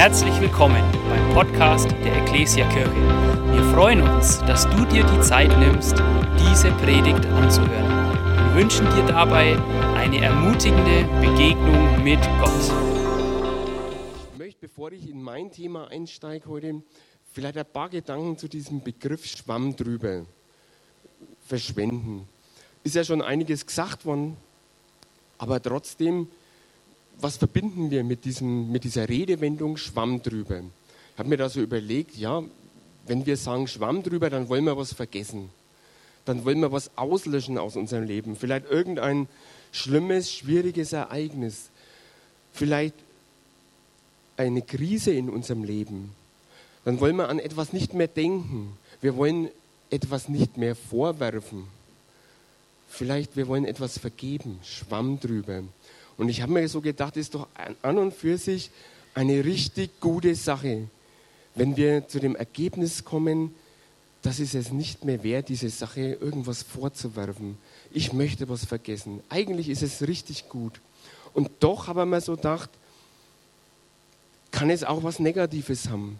Herzlich willkommen beim Podcast der Ecclesia Kirche. Wir freuen uns, dass du dir die Zeit nimmst, diese Predigt anzuhören. Wir wünschen dir dabei eine ermutigende Begegnung mit Gott. Ich möchte, bevor ich in mein Thema einsteige heute, vielleicht ein paar Gedanken zu diesem Begriff Schwamm drüber verschwenden. Ist ja schon einiges gesagt worden, aber trotzdem was verbinden wir mit, diesem, mit dieser Redewendung Schwamm drüber? Ich habe mir da so überlegt, ja, wenn wir sagen Schwamm drüber, dann wollen wir was vergessen. Dann wollen wir was auslöschen aus unserem Leben. Vielleicht irgendein schlimmes, schwieriges Ereignis. Vielleicht eine Krise in unserem Leben. Dann wollen wir an etwas nicht mehr denken. Wir wollen etwas nicht mehr vorwerfen. Vielleicht wir wollen etwas vergeben. Schwamm drüber. Und ich habe mir so gedacht, ist doch an und für sich eine richtig gute Sache, wenn wir zu dem Ergebnis kommen, dass es es nicht mehr wert, diese Sache irgendwas vorzuwerfen. Ich möchte was vergessen. Eigentlich ist es richtig gut. Und doch habe ich mir so gedacht, kann es auch was Negatives haben.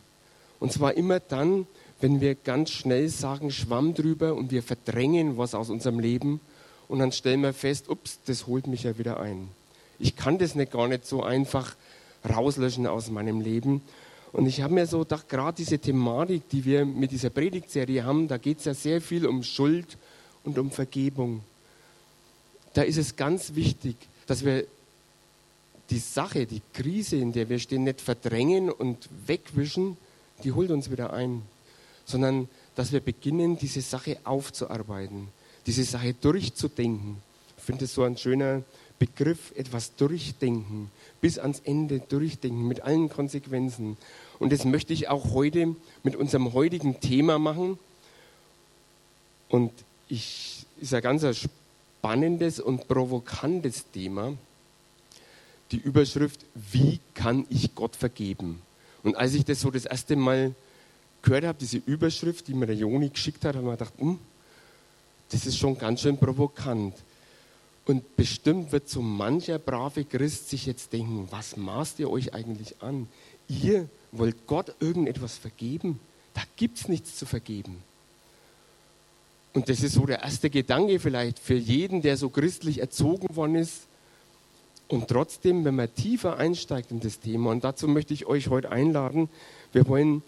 Und zwar immer dann, wenn wir ganz schnell sagen, Schwamm drüber und wir verdrängen was aus unserem Leben und dann stellen wir fest, ups, das holt mich ja wieder ein ich kann das nicht gar nicht so einfach rauslöschen aus meinem Leben. Und ich habe mir so gedacht, gerade diese Thematik, die wir mit dieser Predigtserie haben, da geht es ja sehr viel um Schuld und um Vergebung. Da ist es ganz wichtig, dass wir die Sache, die Krise, in der wir stehen, nicht verdrängen und wegwischen, die holt uns wieder ein, sondern dass wir beginnen, diese Sache aufzuarbeiten, diese Sache durchzudenken. Ich finde es so ein schöner Begriff etwas durchdenken, bis ans Ende durchdenken, mit allen Konsequenzen. Und das möchte ich auch heute mit unserem heutigen Thema machen. Und ich ist ein ganz spannendes und provokantes Thema. Die Überschrift, wie kann ich Gott vergeben? Und als ich das so das erste Mal gehört habe, diese Überschrift, die mir der Joni geschickt hat, habe ich mir gedacht, hm, das ist schon ganz schön provokant. Und bestimmt wird so mancher brave Christ sich jetzt denken, was maßt ihr euch eigentlich an? Ihr wollt Gott irgendetwas vergeben? Da gibt es nichts zu vergeben. Und das ist so der erste Gedanke vielleicht für jeden, der so christlich erzogen worden ist. Und trotzdem, wenn man tiefer einsteigt in das Thema, und dazu möchte ich euch heute einladen, wir wollen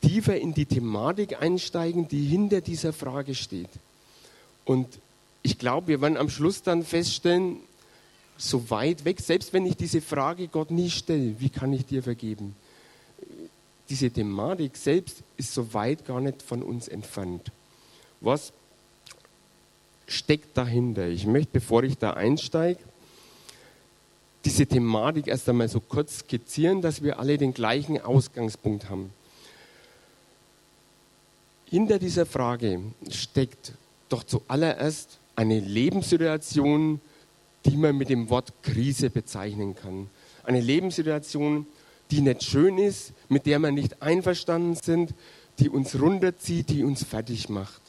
tiefer in die Thematik einsteigen, die hinter dieser Frage steht. Und ich glaube, wir werden am Schluss dann feststellen, so weit weg, selbst wenn ich diese Frage Gott nie stelle, wie kann ich dir vergeben? Diese Thematik selbst ist so weit gar nicht von uns entfernt. Was steckt dahinter? Ich möchte, bevor ich da einsteige, diese Thematik erst einmal so kurz skizzieren, dass wir alle den gleichen Ausgangspunkt haben. Hinter dieser Frage steckt doch zuallererst eine Lebenssituation, die man mit dem Wort Krise bezeichnen kann. Eine Lebenssituation, die nicht schön ist, mit der wir nicht einverstanden sind, die uns runterzieht, die uns fertig macht.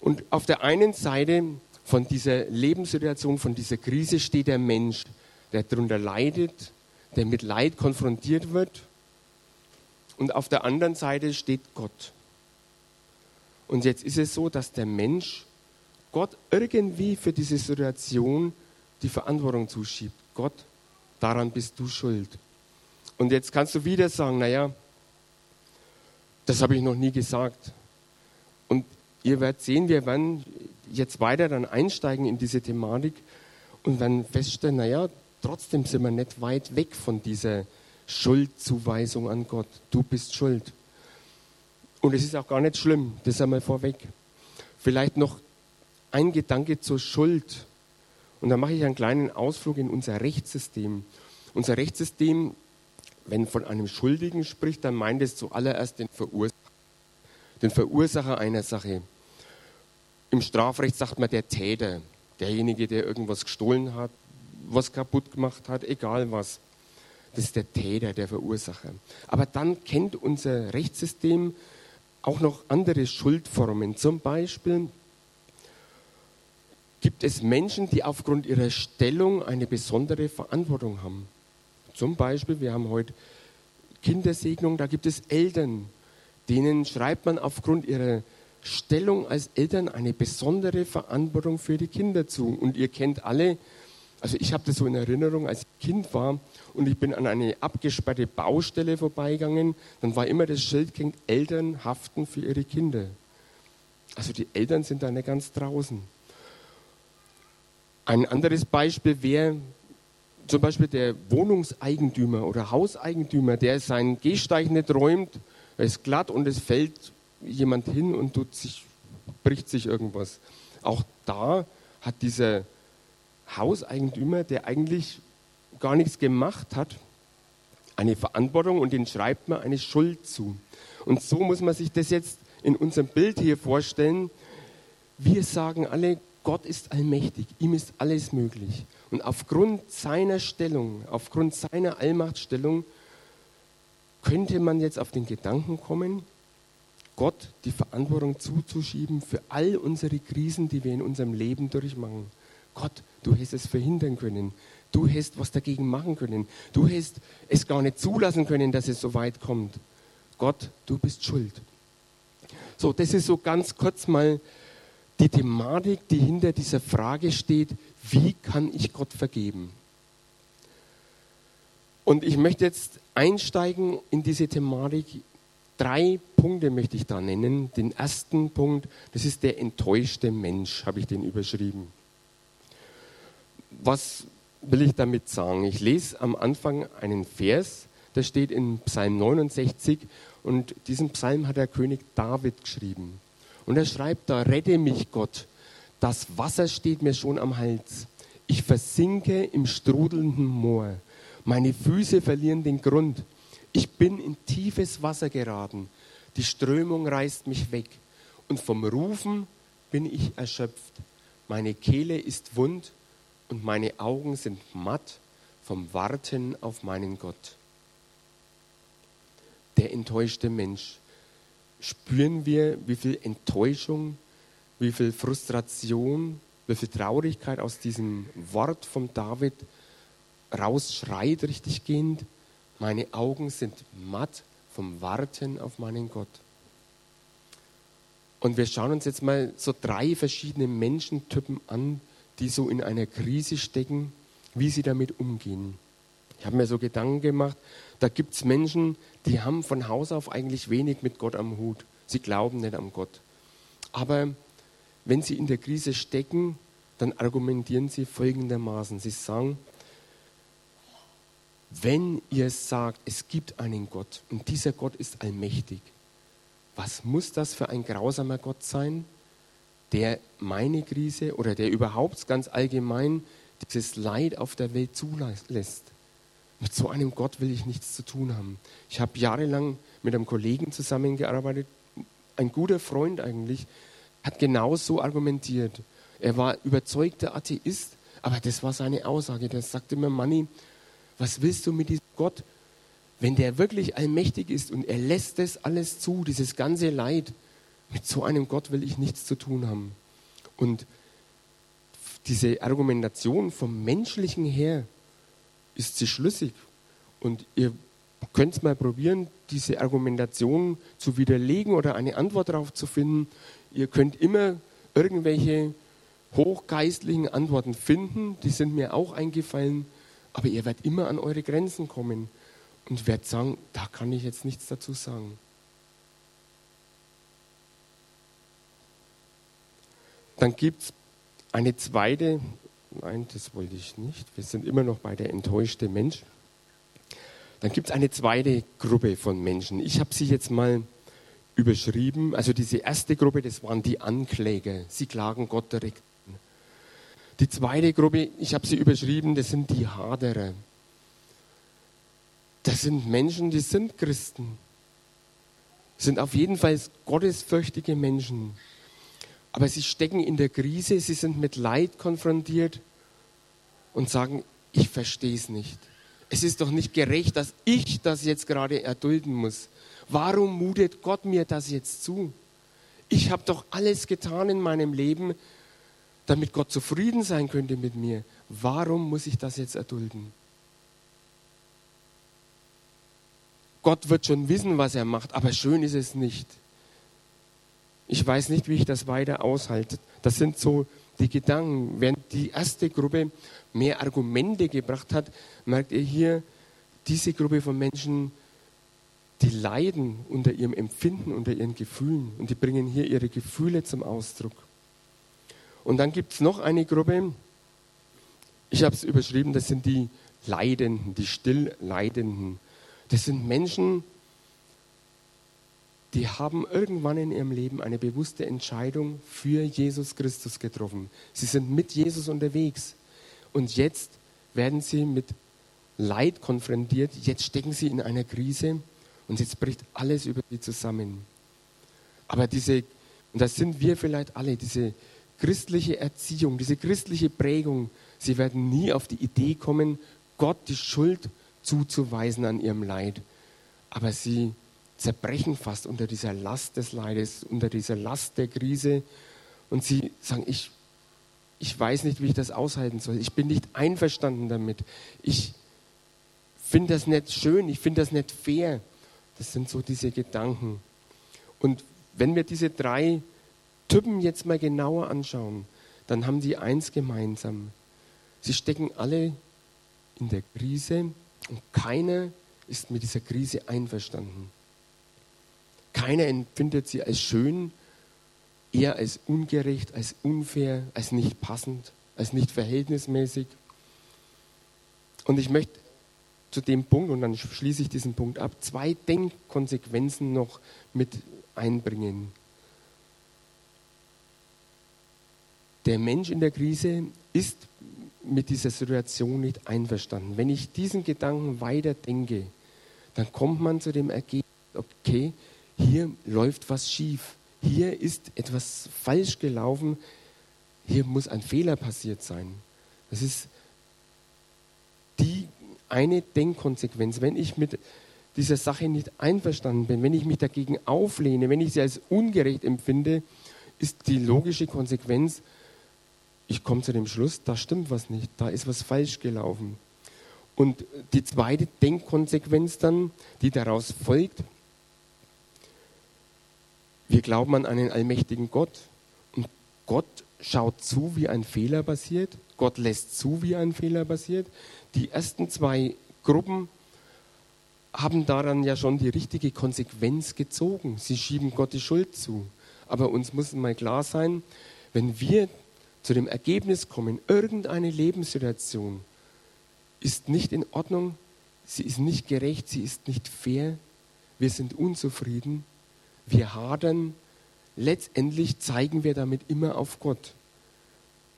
Und auf der einen Seite von dieser Lebenssituation, von dieser Krise steht der Mensch, der darunter leidet, der mit Leid konfrontiert wird. Und auf der anderen Seite steht Gott. Und jetzt ist es so, dass der Mensch Gott irgendwie für diese Situation die Verantwortung zuschiebt. Gott, daran bist du schuld. Und jetzt kannst du wieder sagen, naja, das habe ich noch nie gesagt. Und ihr werdet sehen, wir werden jetzt weiter dann einsteigen in diese Thematik und dann feststellen, naja, trotzdem sind wir nicht weit weg von dieser Schuldzuweisung an Gott. Du bist schuld. Und es ist auch gar nicht schlimm, das einmal vorweg. Vielleicht noch ein Gedanke zur Schuld. Und da mache ich einen kleinen Ausflug in unser Rechtssystem. Unser Rechtssystem, wenn von einem Schuldigen spricht, dann meint es zuallererst den Verursacher, den Verursacher einer Sache. Im Strafrecht sagt man der Täter, derjenige, der irgendwas gestohlen hat, was kaputt gemacht hat, egal was. Das ist der Täter, der Verursacher. Aber dann kennt unser Rechtssystem auch noch andere Schuldformen. Zum Beispiel gibt es Menschen, die aufgrund ihrer Stellung eine besondere Verantwortung haben. Zum Beispiel, wir haben heute Kindersegnung, da gibt es Eltern, denen schreibt man aufgrund ihrer Stellung als Eltern eine besondere Verantwortung für die Kinder zu. Und ihr kennt alle, also ich habe das so in Erinnerung, als ich Kind war und ich bin an eine abgesperrte Baustelle vorbeigegangen, dann war immer das Schild Eltern haften für ihre Kinder. Also die Eltern sind da nicht ganz draußen. Ein anderes Beispiel wäre zum Beispiel der Wohnungseigentümer oder Hauseigentümer, der seinen Gehsteig nicht räumt, er ist glatt und es fällt jemand hin und tut sich, bricht sich irgendwas. Auch da hat dieser Hauseigentümer, der eigentlich gar nichts gemacht hat, eine Verantwortung und den schreibt man eine Schuld zu. Und so muss man sich das jetzt in unserem Bild hier vorstellen. Wir sagen alle, Gott ist allmächtig, ihm ist alles möglich. Und aufgrund seiner Stellung, aufgrund seiner Allmachtstellung, könnte man jetzt auf den Gedanken kommen, Gott die Verantwortung zuzuschieben für all unsere Krisen, die wir in unserem Leben durchmachen. Gott, du hättest es verhindern können. Du hättest was dagegen machen können. Du hättest es gar nicht zulassen können, dass es so weit kommt. Gott, du bist schuld. So, das ist so ganz kurz mal die Thematik, die hinter dieser Frage steht, wie kann ich Gott vergeben? Und ich möchte jetzt einsteigen in diese Thematik. Drei Punkte möchte ich da nennen. Den ersten Punkt, das ist der enttäuschte Mensch, habe ich den überschrieben. Was will ich damit sagen? Ich lese am Anfang einen Vers, der steht in Psalm 69 und diesen Psalm hat der König David geschrieben. Und er schreibt da, rette mich Gott, das Wasser steht mir schon am Hals. Ich versinke im strudelnden Moor. Meine Füße verlieren den Grund. Ich bin in tiefes Wasser geraten. Die Strömung reißt mich weg. Und vom Rufen bin ich erschöpft. Meine Kehle ist wund und meine Augen sind matt vom Warten auf meinen Gott. Der enttäuschte Mensch. Spüren wir, wie viel Enttäuschung, wie viel Frustration, wie viel Traurigkeit aus diesem Wort von David rausschreit, richtig gehend? Meine Augen sind matt vom Warten auf meinen Gott. Und wir schauen uns jetzt mal so drei verschiedene Menschentypen an, die so in einer Krise stecken, wie sie damit umgehen. Ich habe mir so Gedanken gemacht, da gibt es Menschen, die haben von Haus auf eigentlich wenig mit Gott am Hut. Sie glauben nicht an Gott. Aber wenn sie in der Krise stecken, dann argumentieren sie folgendermaßen. Sie sagen, wenn ihr sagt, es gibt einen Gott und dieser Gott ist allmächtig, was muss das für ein grausamer Gott sein? der meine Krise oder der überhaupt ganz allgemein dieses Leid auf der Welt zulässt. Mit so einem Gott will ich nichts zu tun haben. Ich habe jahrelang mit einem Kollegen zusammengearbeitet, ein guter Freund eigentlich, hat genau so argumentiert. Er war überzeugter Atheist, aber das war seine Aussage. Der sagte mir, Manni, was willst du mit diesem Gott, wenn der wirklich allmächtig ist und er lässt das alles zu, dieses ganze Leid, mit so einem Gott will ich nichts zu tun haben. Und diese Argumentation vom Menschlichen her ist sie schlüssig. Und ihr könnt es mal probieren, diese Argumentation zu widerlegen oder eine Antwort darauf zu finden. Ihr könnt immer irgendwelche hochgeistlichen Antworten finden, die sind mir auch eingefallen, aber ihr werdet immer an eure Grenzen kommen und werdet sagen, da kann ich jetzt nichts dazu sagen. Dann gibt es eine zweite, nein, das wollte ich nicht, wir sind immer noch bei der enttäuschte Mensch. Dann gibt es eine zweite Gruppe von Menschen. Ich habe sie jetzt mal überschrieben. Also diese erste Gruppe, das waren die Ankläger. Sie klagen Gott direkt. Die zweite Gruppe, ich habe sie überschrieben, das sind die Haderer. Das sind Menschen, die sind Christen. sind auf jeden Fall gottesfürchtige Menschen. Aber sie stecken in der Krise, sie sind mit Leid konfrontiert und sagen, ich verstehe es nicht. Es ist doch nicht gerecht, dass ich das jetzt gerade erdulden muss. Warum mutet Gott mir das jetzt zu? Ich habe doch alles getan in meinem Leben, damit Gott zufrieden sein könnte mit mir. Warum muss ich das jetzt erdulden? Gott wird schon wissen, was er macht, aber schön ist es nicht. Ich weiß nicht, wie ich das weiter aushalte. Das sind so die Gedanken. Während die erste Gruppe mehr Argumente gebracht hat, merkt ihr hier, diese Gruppe von Menschen, die leiden unter ihrem Empfinden, unter ihren Gefühlen und die bringen hier ihre Gefühle zum Ausdruck. Und dann gibt es noch eine Gruppe, ich habe es überschrieben, das sind die Leidenden, die Stillleidenden. Das sind Menschen, die haben irgendwann in ihrem Leben eine bewusste Entscheidung für Jesus Christus getroffen. Sie sind mit Jesus unterwegs. Und jetzt werden sie mit Leid konfrontiert. Jetzt stecken sie in einer Krise und jetzt bricht alles über sie zusammen. Aber diese, und das sind wir vielleicht alle, diese christliche Erziehung, diese christliche Prägung, sie werden nie auf die Idee kommen, Gott die Schuld zuzuweisen an ihrem Leid. Aber sie zerbrechen fast unter dieser Last des Leides, unter dieser Last der Krise. Und sie sagen, ich, ich weiß nicht, wie ich das aushalten soll. Ich bin nicht einverstanden damit. Ich finde das nicht schön. Ich finde das nicht fair. Das sind so diese Gedanken. Und wenn wir diese drei Typen jetzt mal genauer anschauen, dann haben die eins gemeinsam. Sie stecken alle in der Krise und keiner ist mit dieser Krise einverstanden. Keiner empfindet sie als schön, eher als ungerecht, als unfair, als nicht passend, als nicht verhältnismäßig. Und ich möchte zu dem Punkt, und dann schließe ich diesen Punkt ab, zwei Denkkonsequenzen noch mit einbringen. Der Mensch in der Krise ist mit dieser Situation nicht einverstanden. Wenn ich diesen Gedanken weiter denke, dann kommt man zu dem Ergebnis, okay, hier läuft was schief, hier ist etwas falsch gelaufen, hier muss ein Fehler passiert sein. Das ist die eine Denkkonsequenz. Wenn ich mit dieser Sache nicht einverstanden bin, wenn ich mich dagegen auflehne, wenn ich sie als ungerecht empfinde, ist die logische Konsequenz, ich komme zu dem Schluss, da stimmt was nicht, da ist was falsch gelaufen. Und die zweite Denkkonsequenz dann, die daraus folgt, wir glauben an einen allmächtigen Gott und Gott schaut zu, wie ein Fehler passiert. Gott lässt zu, wie ein Fehler passiert. Die ersten zwei Gruppen haben daran ja schon die richtige Konsequenz gezogen. Sie schieben Gott die Schuld zu. Aber uns muss mal klar sein, wenn wir zu dem Ergebnis kommen, irgendeine Lebenssituation ist nicht in Ordnung, sie ist nicht gerecht, sie ist nicht fair, wir sind unzufrieden, wir hadern, letztendlich zeigen wir damit immer auf Gott.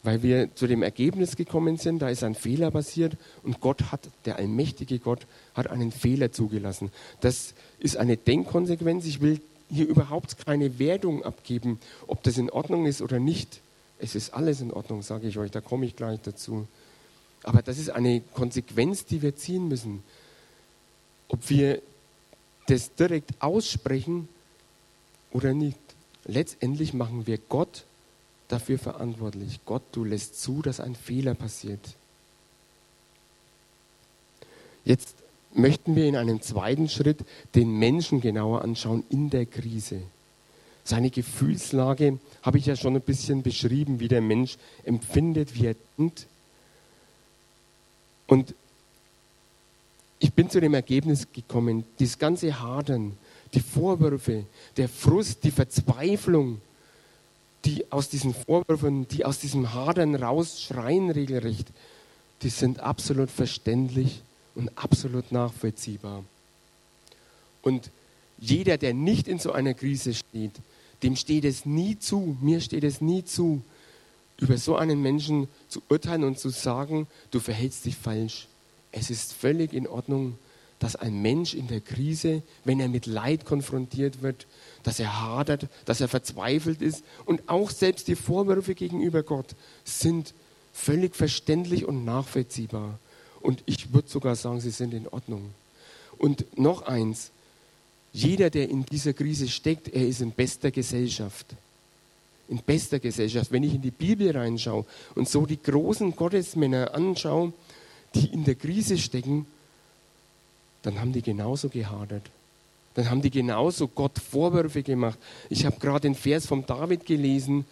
Weil wir zu dem Ergebnis gekommen sind, da ist ein Fehler passiert und Gott hat, der allmächtige Gott, hat einen Fehler zugelassen. Das ist eine Denkkonsequenz. Ich will hier überhaupt keine Wertung abgeben, ob das in Ordnung ist oder nicht. Es ist alles in Ordnung, sage ich euch, da komme ich gleich dazu. Aber das ist eine Konsequenz, die wir ziehen müssen. Ob wir das direkt aussprechen oder nicht. Letztendlich machen wir Gott dafür verantwortlich. Gott, du lässt zu, dass ein Fehler passiert. Jetzt möchten wir in einem zweiten Schritt den Menschen genauer anschauen in der Krise. Seine Gefühlslage habe ich ja schon ein bisschen beschrieben, wie der Mensch empfindet, wie er denkt. Und ich bin zu dem Ergebnis gekommen, dieses ganze Hadern, die Vorwürfe, der Frust, die Verzweiflung, die aus diesen Vorwürfen, die aus diesem Hadern rausschreien regelrecht, die sind absolut verständlich und absolut nachvollziehbar. Und jeder, der nicht in so einer Krise steht, dem steht es nie zu, mir steht es nie zu, über so einen Menschen zu urteilen und zu sagen, du verhältst dich falsch. Es ist völlig in Ordnung, dass ein Mensch in der Krise, wenn er mit Leid konfrontiert wird, dass er hadert, dass er verzweifelt ist und auch selbst die Vorwürfe gegenüber Gott sind völlig verständlich und nachvollziehbar. Und ich würde sogar sagen, sie sind in Ordnung. Und noch eins, jeder, der in dieser Krise steckt, er ist in bester Gesellschaft. In bester Gesellschaft. Wenn ich in die Bibel reinschaue und so die großen Gottesmänner anschaue, die in der Krise stecken, dann haben die genauso gehadert. Dann haben die genauso Gott Vorwürfe gemacht. Ich habe gerade den Vers vom David gelesen,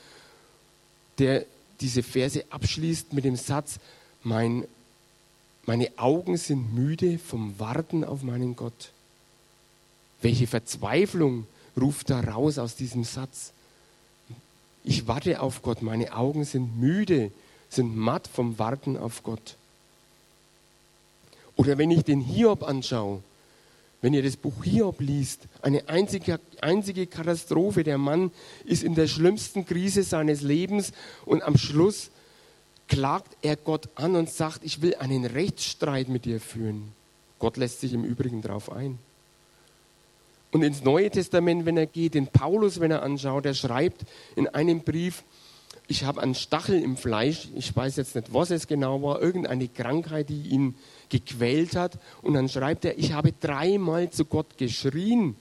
der diese Verse abschließt mit dem Satz, mein, meine Augen sind müde vom Warten auf meinen Gott. Welche Verzweiflung ruft da raus aus diesem Satz. Ich warte auf Gott, meine Augen sind müde, sind matt vom Warten auf Gott. Oder wenn ich den Hiob anschaue, wenn ihr das Buch Hiob liest, eine einzige, einzige Katastrophe. Der Mann ist in der schlimmsten Krise seines Lebens und am Schluss klagt er Gott an und sagt, ich will einen Rechtsstreit mit dir führen. Gott lässt sich im Übrigen darauf ein. Und ins Neue Testament, wenn er geht, den Paulus, wenn er anschaut, er schreibt in einem Brief, ich habe einen Stachel im Fleisch, ich weiß jetzt nicht, was es genau war, irgendeine Krankheit, die ihn gequält hat. Und dann schreibt er, ich habe dreimal zu Gott geschrien.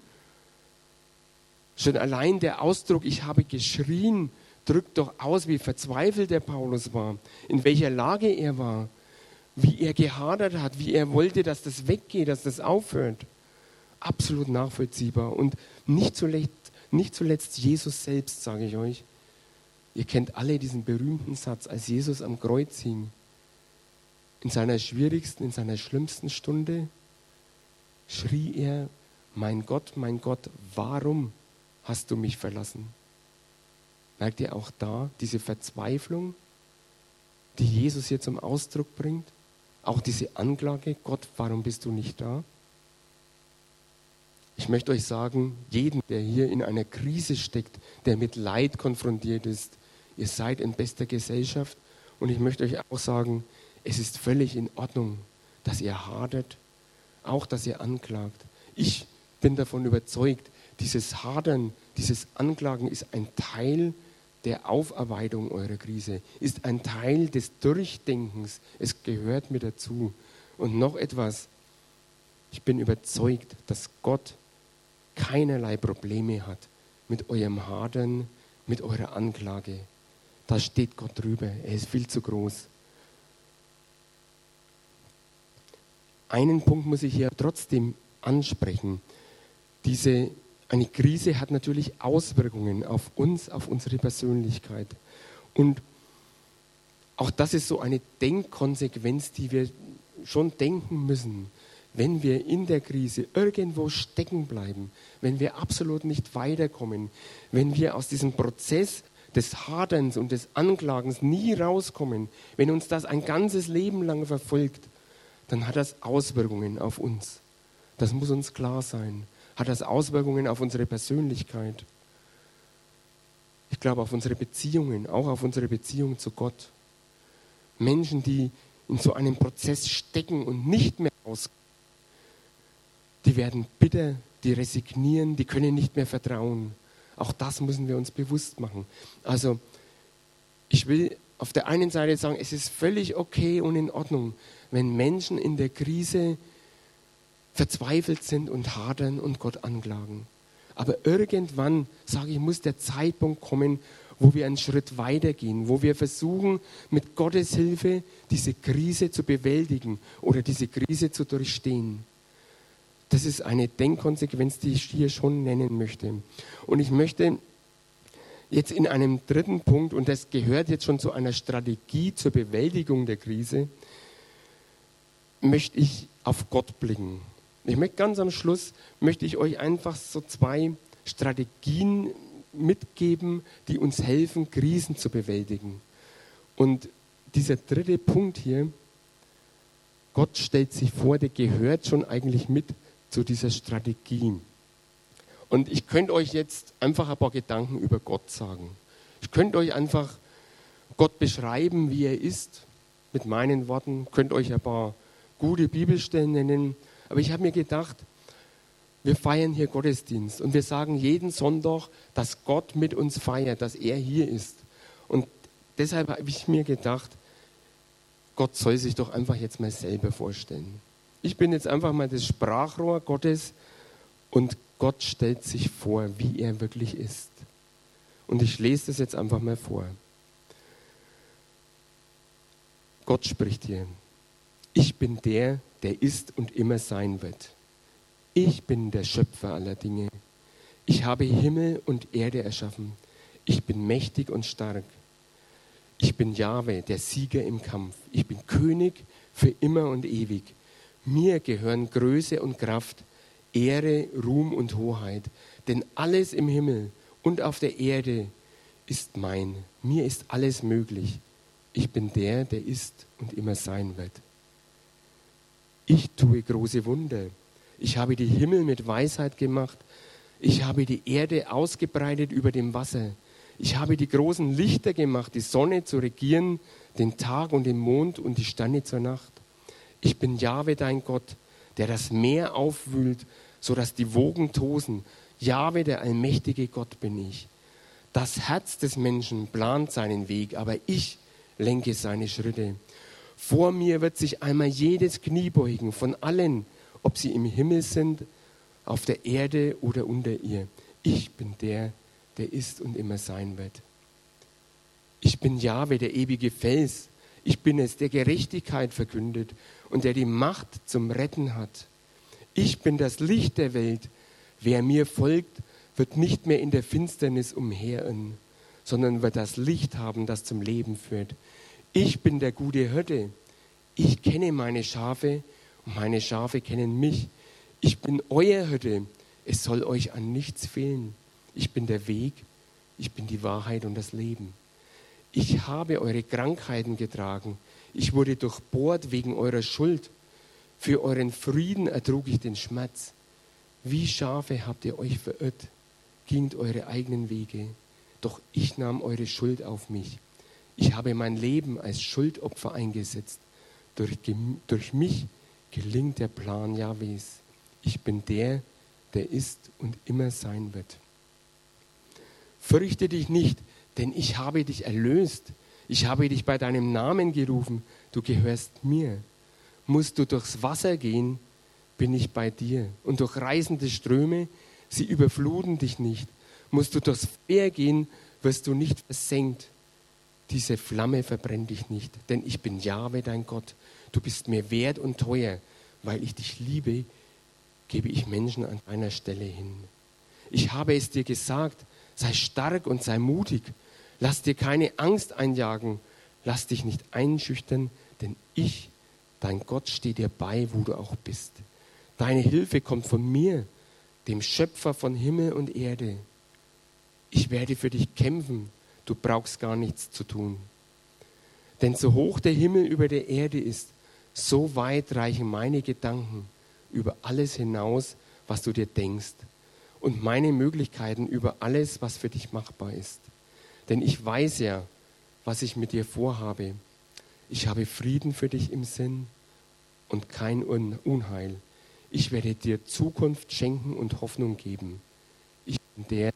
Schon allein der Ausdruck, ich habe geschrien, drückt doch aus, wie verzweifelt der Paulus war, in welcher Lage er war, wie er gehadert hat, wie er wollte, dass das weggeht, dass das aufhört. Absolut nachvollziehbar. Und nicht zuletzt, nicht zuletzt Jesus selbst, sage ich euch. Ihr kennt alle diesen berühmten Satz, als Jesus am Kreuz hing in seiner schwierigsten, in seiner schlimmsten Stunde schrie er, mein Gott, mein Gott, warum hast du mich verlassen? Merkt ihr auch da diese Verzweiflung, die Jesus hier zum Ausdruck bringt? Auch diese Anklage, Gott, warum bist du nicht da? Ich möchte euch sagen, jeden, der hier in einer Krise steckt, der mit Leid konfrontiert ist, ihr seid in bester Gesellschaft. Und ich möchte euch auch sagen, es ist völlig in Ordnung, dass ihr hadert, auch dass ihr anklagt. Ich bin davon überzeugt, dieses Hadern, dieses Anklagen ist ein Teil der Aufarbeitung eurer Krise, ist ein Teil des Durchdenkens. Es gehört mir dazu. Und noch etwas, ich bin überzeugt, dass Gott keinerlei Probleme hat mit eurem Hadern, mit eurer Anklage. Da steht Gott drüber. Er ist viel zu groß. einen Punkt muss ich hier trotzdem ansprechen. Diese, eine Krise hat natürlich Auswirkungen auf uns, auf unsere Persönlichkeit. Und auch das ist so eine Denkkonsequenz, die wir schon denken müssen. Wenn wir in der Krise irgendwo stecken bleiben, wenn wir absolut nicht weiterkommen, wenn wir aus diesem Prozess des Haderns und des Anklagens nie rauskommen, wenn uns das ein ganzes Leben lang verfolgt, dann hat das Auswirkungen auf uns. Das muss uns klar sein. Hat das Auswirkungen auf unsere Persönlichkeit. Ich glaube auf unsere Beziehungen, auch auf unsere Beziehung zu Gott. Menschen, die in so einem Prozess stecken und nicht mehr raus, die werden bitter, die resignieren, die können nicht mehr vertrauen. Auch das müssen wir uns bewusst machen. Also ich will auf der einen Seite sagen, es ist völlig okay und in Ordnung, wenn Menschen in der Krise verzweifelt sind und hadern und Gott anklagen. Aber irgendwann, sage ich, muss der Zeitpunkt kommen, wo wir einen Schritt weitergehen, wo wir versuchen, mit Gottes Hilfe diese Krise zu bewältigen oder diese Krise zu durchstehen. Das ist eine Denkkonsequenz, die ich hier schon nennen möchte. Und ich möchte jetzt in einem dritten Punkt, und das gehört jetzt schon zu einer Strategie zur Bewältigung der Krise, möchte ich auf Gott blicken. Ich möchte ganz am Schluss, möchte ich euch einfach so zwei Strategien mitgeben, die uns helfen, Krisen zu bewältigen. Und dieser dritte Punkt hier, Gott stellt sich vor, der gehört schon eigentlich mit zu dieser Strategie. Und ich könnte euch jetzt einfach ein paar Gedanken über Gott sagen. Ich könnte euch einfach Gott beschreiben, wie er ist, mit meinen Worten, könnte euch ein paar gute Bibelstellen nennen. Aber ich habe mir gedacht, wir feiern hier Gottesdienst und wir sagen jeden Sonntag, dass Gott mit uns feiert, dass er hier ist. Und deshalb habe ich mir gedacht, Gott soll sich doch einfach jetzt mal selber vorstellen. Ich bin jetzt einfach mal das Sprachrohr Gottes und Gott stellt sich vor, wie er wirklich ist. Und ich lese das jetzt einfach mal vor. Gott spricht hier ich bin der, der ist und immer sein wird. Ich bin der Schöpfer aller Dinge. Ich habe Himmel und Erde erschaffen. Ich bin mächtig und stark. Ich bin Jahwe, der Sieger im Kampf. Ich bin König für immer und ewig. Mir gehören Größe und Kraft, Ehre, Ruhm und Hoheit. Denn alles im Himmel und auf der Erde ist mein. Mir ist alles möglich. Ich bin der, der ist und immer sein wird. Ich tue große Wunder. Ich habe die Himmel mit Weisheit gemacht. Ich habe die Erde ausgebreitet über dem Wasser. Ich habe die großen Lichter gemacht, die Sonne zu regieren, den Tag und den Mond und die Sterne zur Nacht. Ich bin Jahwe, dein Gott, der das Meer aufwühlt, sodass die Wogen tosen. Jahwe, der allmächtige Gott bin ich. Das Herz des Menschen plant seinen Weg, aber ich lenke seine Schritte. Vor mir wird sich einmal jedes Knie beugen, von allen, ob sie im Himmel sind, auf der Erde oder unter ihr. Ich bin der, der ist und immer sein wird. Ich bin Jahwe, der ewige Fels. Ich bin es, der Gerechtigkeit verkündet und der die Macht zum Retten hat. Ich bin das Licht der Welt. Wer mir folgt, wird nicht mehr in der Finsternis umherirren, sondern wird das Licht haben, das zum Leben führt. Ich bin der gute Hirte. Ich kenne meine Schafe und meine Schafe kennen mich. Ich bin euer Hirte. Es soll euch an nichts fehlen. Ich bin der Weg, ich bin die Wahrheit und das Leben. Ich habe eure Krankheiten getragen. Ich wurde durchbohrt wegen eurer Schuld. Für euren Frieden ertrug ich den Schmerz. Wie Schafe habt ihr euch verirrt, gingt eure eigenen Wege. Doch ich nahm eure Schuld auf mich. Ich habe mein Leben als Schuldopfer eingesetzt. Durch, durch mich gelingt der Plan Jahwes. Ich bin der, der ist und immer sein wird. Fürchte dich nicht, denn ich habe dich erlöst. Ich habe dich bei deinem Namen gerufen. Du gehörst mir. Musst du durchs Wasser gehen, bin ich bei dir. Und durch reißende Ströme, sie überfluten dich nicht. Musst du durchs Feuer gehen, wirst du nicht versenkt. Diese Flamme verbrennt dich nicht, denn ich bin Jahwe, dein Gott. Du bist mir wert und teuer. Weil ich dich liebe, gebe ich Menschen an deiner Stelle hin. Ich habe es dir gesagt, Sei stark und sei mutig. Lass dir keine Angst einjagen. Lass dich nicht einschüchtern, denn ich, dein Gott, stehe dir bei, wo du auch bist. Deine Hilfe kommt von mir, dem Schöpfer von Himmel und Erde. Ich werde für dich kämpfen. Du brauchst gar nichts zu tun. Denn so hoch der Himmel über der Erde ist, so weit reichen meine Gedanken über alles hinaus, was du dir denkst und meine Möglichkeiten über alles, was für dich machbar ist. Denn ich weiß ja, was ich mit dir vorhabe. Ich habe Frieden für dich im Sinn und kein Unheil. Ich werde dir Zukunft schenken und Hoffnung geben. Ich bin der,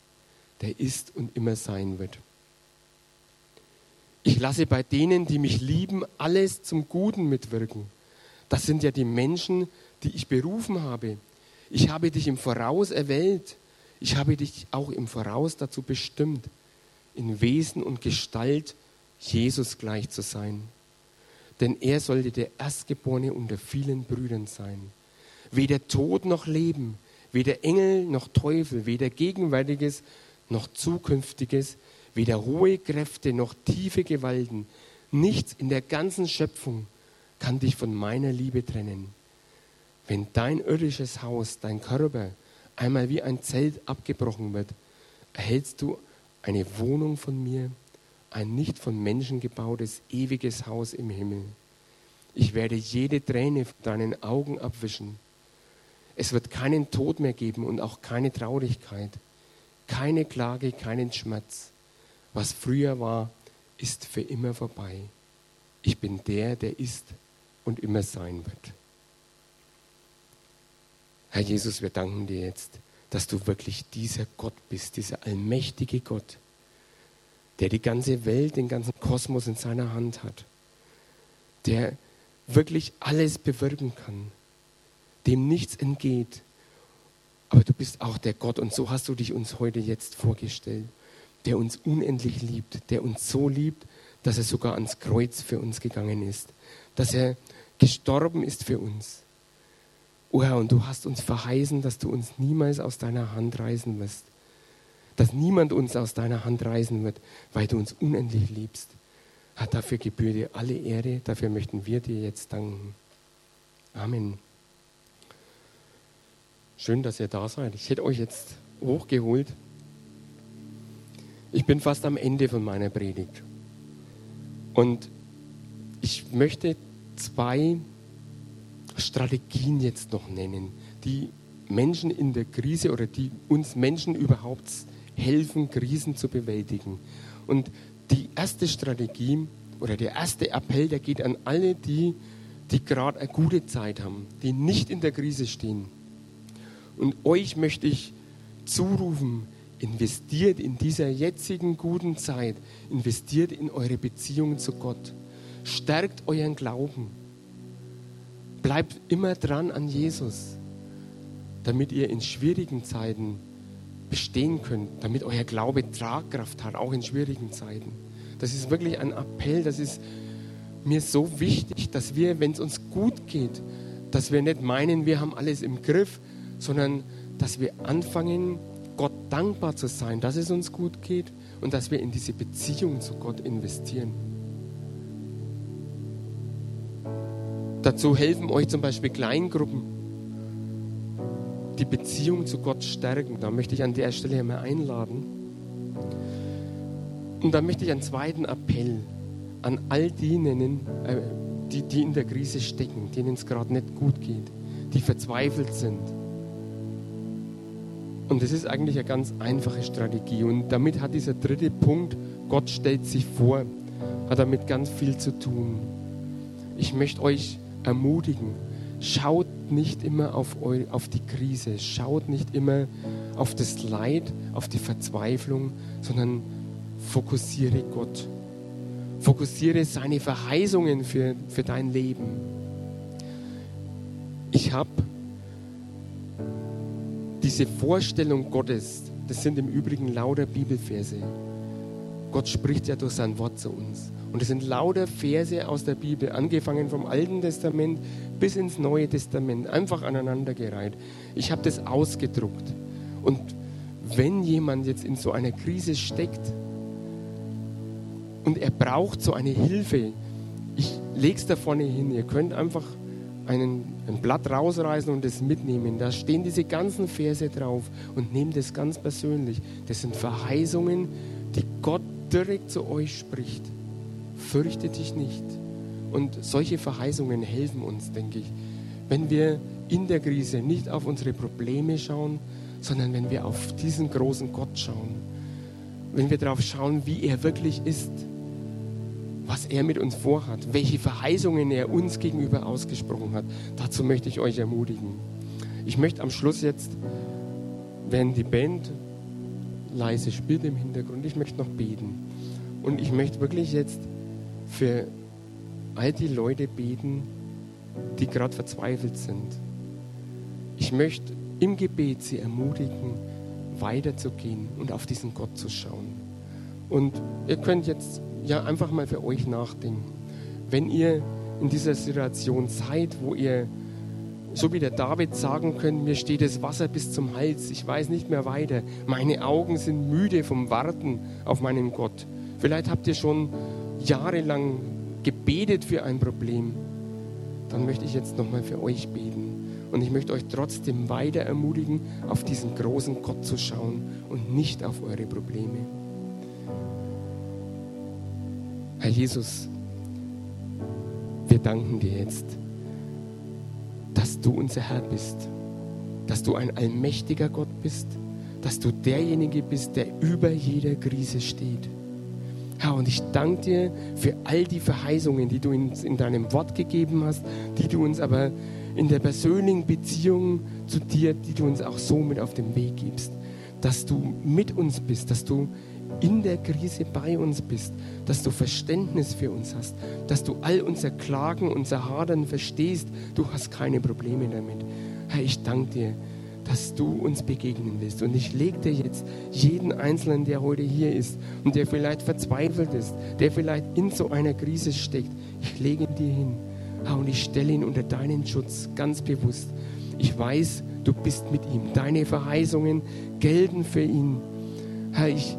der ist und immer sein wird. Ich lasse bei denen, die mich lieben, alles zum Guten mitwirken. Das sind ja die Menschen, die ich berufen habe. Ich habe dich im Voraus erwählt. Ich habe dich auch im Voraus dazu bestimmt, in Wesen und Gestalt Jesus gleich zu sein. Denn er sollte der Erstgeborene unter vielen Brüdern sein. Weder Tod noch Leben, weder Engel noch Teufel, weder Gegenwärtiges noch Zukünftiges, weder hohe Kräfte noch tiefe Gewalten, nichts in der ganzen Schöpfung kann dich von meiner Liebe trennen. Wenn dein irdisches Haus, dein Körper einmal wie ein Zelt abgebrochen wird, erhältst du eine Wohnung von mir, ein nicht von Menschen gebautes ewiges Haus im Himmel. Ich werde jede Träne von deinen Augen abwischen. Es wird keinen Tod mehr geben und auch keine Traurigkeit, keine Klage, keinen Schmerz. Was früher war, ist für immer vorbei. Ich bin der, der ist und immer sein wird. Herr Jesus, wir danken dir jetzt, dass du wirklich dieser Gott bist, dieser allmächtige Gott, der die ganze Welt, den ganzen Kosmos in seiner Hand hat, der wirklich alles bewirken kann, dem nichts entgeht. Aber du bist auch der Gott und so hast du dich uns heute jetzt vorgestellt, der uns unendlich liebt, der uns so liebt, dass er sogar ans Kreuz für uns gegangen ist, dass er gestorben ist für uns Oh Herr, und du hast uns verheißen, dass du uns niemals aus deiner Hand reißen wirst. Dass niemand uns aus deiner Hand reißen wird, weil du uns unendlich liebst. Herr, dafür gebührt dir alle Ehre, dafür möchten wir dir jetzt danken. Amen. Schön, dass ihr da seid. Ich hätte euch jetzt hochgeholt. Ich bin fast am Ende von meiner Predigt. Und ich möchte zwei Strategien jetzt noch nennen, die Menschen in der Krise oder die uns Menschen überhaupt helfen, Krisen zu bewältigen. Und die erste Strategie oder der erste Appell, der geht an alle die, die gerade eine gute Zeit haben, die nicht in der Krise stehen. Und euch möchte ich zurufen, investiert in dieser jetzigen guten Zeit, investiert in eure Beziehung zu Gott, stärkt euren Glauben, bleibt immer dran an Jesus, damit ihr in schwierigen Zeiten bestehen könnt, damit euer Glaube Tragkraft hat, auch in schwierigen Zeiten. Das ist wirklich ein Appell, das ist mir so wichtig, dass wir, wenn es uns gut geht, dass wir nicht meinen, wir haben alles im Griff, sondern dass wir anfangen, Gott dankbar zu sein, dass es uns gut geht und dass wir in diese Beziehung zu Gott investieren. Dazu helfen euch zum Beispiel Kleingruppen, die Beziehung zu Gott stärken. Da möchte ich an der Stelle einmal einladen. Und da möchte ich einen zweiten Appell an all die nennen, äh, die, die in der Krise stecken, denen es gerade nicht gut geht, die verzweifelt sind und das ist eigentlich eine ganz einfache Strategie. Und damit hat dieser dritte Punkt, Gott stellt sich vor, hat damit ganz viel zu tun. Ich möchte euch ermutigen, schaut nicht immer auf, eu, auf die Krise, schaut nicht immer auf das Leid, auf die Verzweiflung, sondern fokussiere Gott. Fokussiere seine Verheißungen für, für dein Leben. Ich habe diese Vorstellung Gottes, das sind im Übrigen lauter Bibelverse. Gott spricht ja durch sein Wort zu uns. Und es sind lauter Verse aus der Bibel, angefangen vom Alten Testament bis ins Neue Testament, einfach aneinandergereiht. Ich habe das ausgedruckt. Und wenn jemand jetzt in so einer Krise steckt und er braucht so eine Hilfe, ich lege es da vorne hin. Ihr könnt einfach einen, ein Blatt rausreißen und es mitnehmen. Da stehen diese ganzen Verse drauf und nehmt es ganz persönlich. Das sind Verheißungen, die Gott direkt zu euch spricht. Fürchte dich nicht. Und solche Verheißungen helfen uns, denke ich, wenn wir in der Krise nicht auf unsere Probleme schauen, sondern wenn wir auf diesen großen Gott schauen. Wenn wir darauf schauen, wie er wirklich ist was er mit uns vorhat, welche Verheißungen er uns gegenüber ausgesprochen hat. Dazu möchte ich euch ermutigen. Ich möchte am Schluss jetzt, wenn die Band leise spielt im Hintergrund, ich möchte noch beten. Und ich möchte wirklich jetzt für all die Leute beten, die gerade verzweifelt sind. Ich möchte im Gebet sie ermutigen, weiterzugehen und auf diesen Gott zu schauen. Und ihr könnt jetzt ja einfach mal für euch nachdenken. Wenn ihr in dieser Situation seid, wo ihr so wie der David sagen könnt, mir steht das Wasser bis zum Hals, ich weiß nicht mehr weiter, meine Augen sind müde vom Warten auf meinen Gott. Vielleicht habt ihr schon jahrelang gebetet für ein Problem. Dann möchte ich jetzt nochmal für euch beten. Und ich möchte euch trotzdem weiter ermutigen, auf diesen großen Gott zu schauen und nicht auf eure Probleme. Herr Jesus, wir danken dir jetzt, du unser Herr bist, dass du ein allmächtiger Gott bist, dass du derjenige bist, der über jeder Krise steht. Herr, und ich danke dir für all die Verheißungen, die du uns in deinem Wort gegeben hast, die du uns aber in der persönlichen Beziehung zu dir, die du uns auch so mit auf den Weg gibst, dass du mit uns bist, dass du in der Krise bei uns bist, dass du Verständnis für uns hast, dass du all unser Klagen, unser Hadern verstehst. Du hast keine Probleme damit. Herr, ich danke dir, dass du uns begegnen willst. Und ich lege dir jetzt jeden Einzelnen, der heute hier ist und der vielleicht verzweifelt ist, der vielleicht in so einer Krise steckt, ich lege ihn dir hin. Herr, und ich stelle ihn unter deinen Schutz ganz bewusst. Ich weiß, du bist mit ihm. Deine Verheißungen gelten für ihn. Herr, ich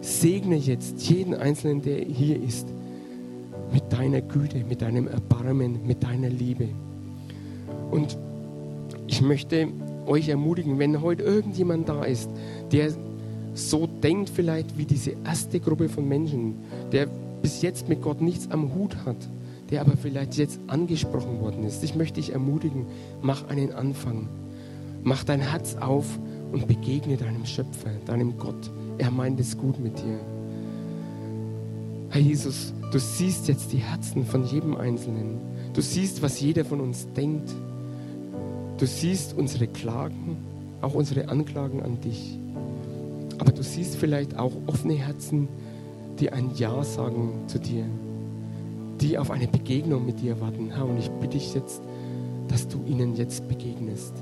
segne jetzt jeden Einzelnen, der hier ist, mit deiner Güte, mit deinem Erbarmen, mit deiner Liebe. Und ich möchte euch ermutigen, wenn heute irgendjemand da ist, der so denkt vielleicht wie diese erste Gruppe von Menschen, der bis jetzt mit Gott nichts am Hut hat, der aber vielleicht jetzt angesprochen worden ist. Ich möchte dich ermutigen, mach einen Anfang. Mach dein Herz auf und begegne deinem Schöpfer, deinem Gott. Er meint es gut mit dir. Herr Jesus, du siehst jetzt die Herzen von jedem Einzelnen. Du siehst, was jeder von uns denkt. Du siehst unsere Klagen, auch unsere Anklagen an dich. Aber du siehst vielleicht auch offene Herzen, die ein Ja sagen zu dir, die auf eine Begegnung mit dir warten. Herr, und ich bitte dich jetzt, dass du ihnen jetzt begegnest.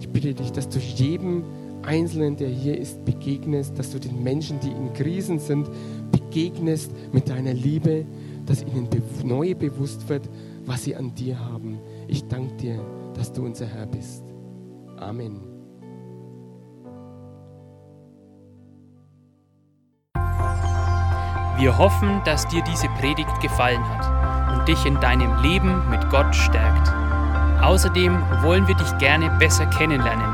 Ich bitte dich, dass du jedem Einzelnen, der hier ist, begegnest, dass du den Menschen, die in Krisen sind, begegnest mit deiner Liebe, dass ihnen neu bewusst wird, was sie an dir haben. Ich danke dir, dass du unser Herr bist. Amen. Wir hoffen, dass dir diese Predigt gefallen hat und dich in deinem Leben mit Gott stärkt. Außerdem wollen wir dich gerne besser kennenlernen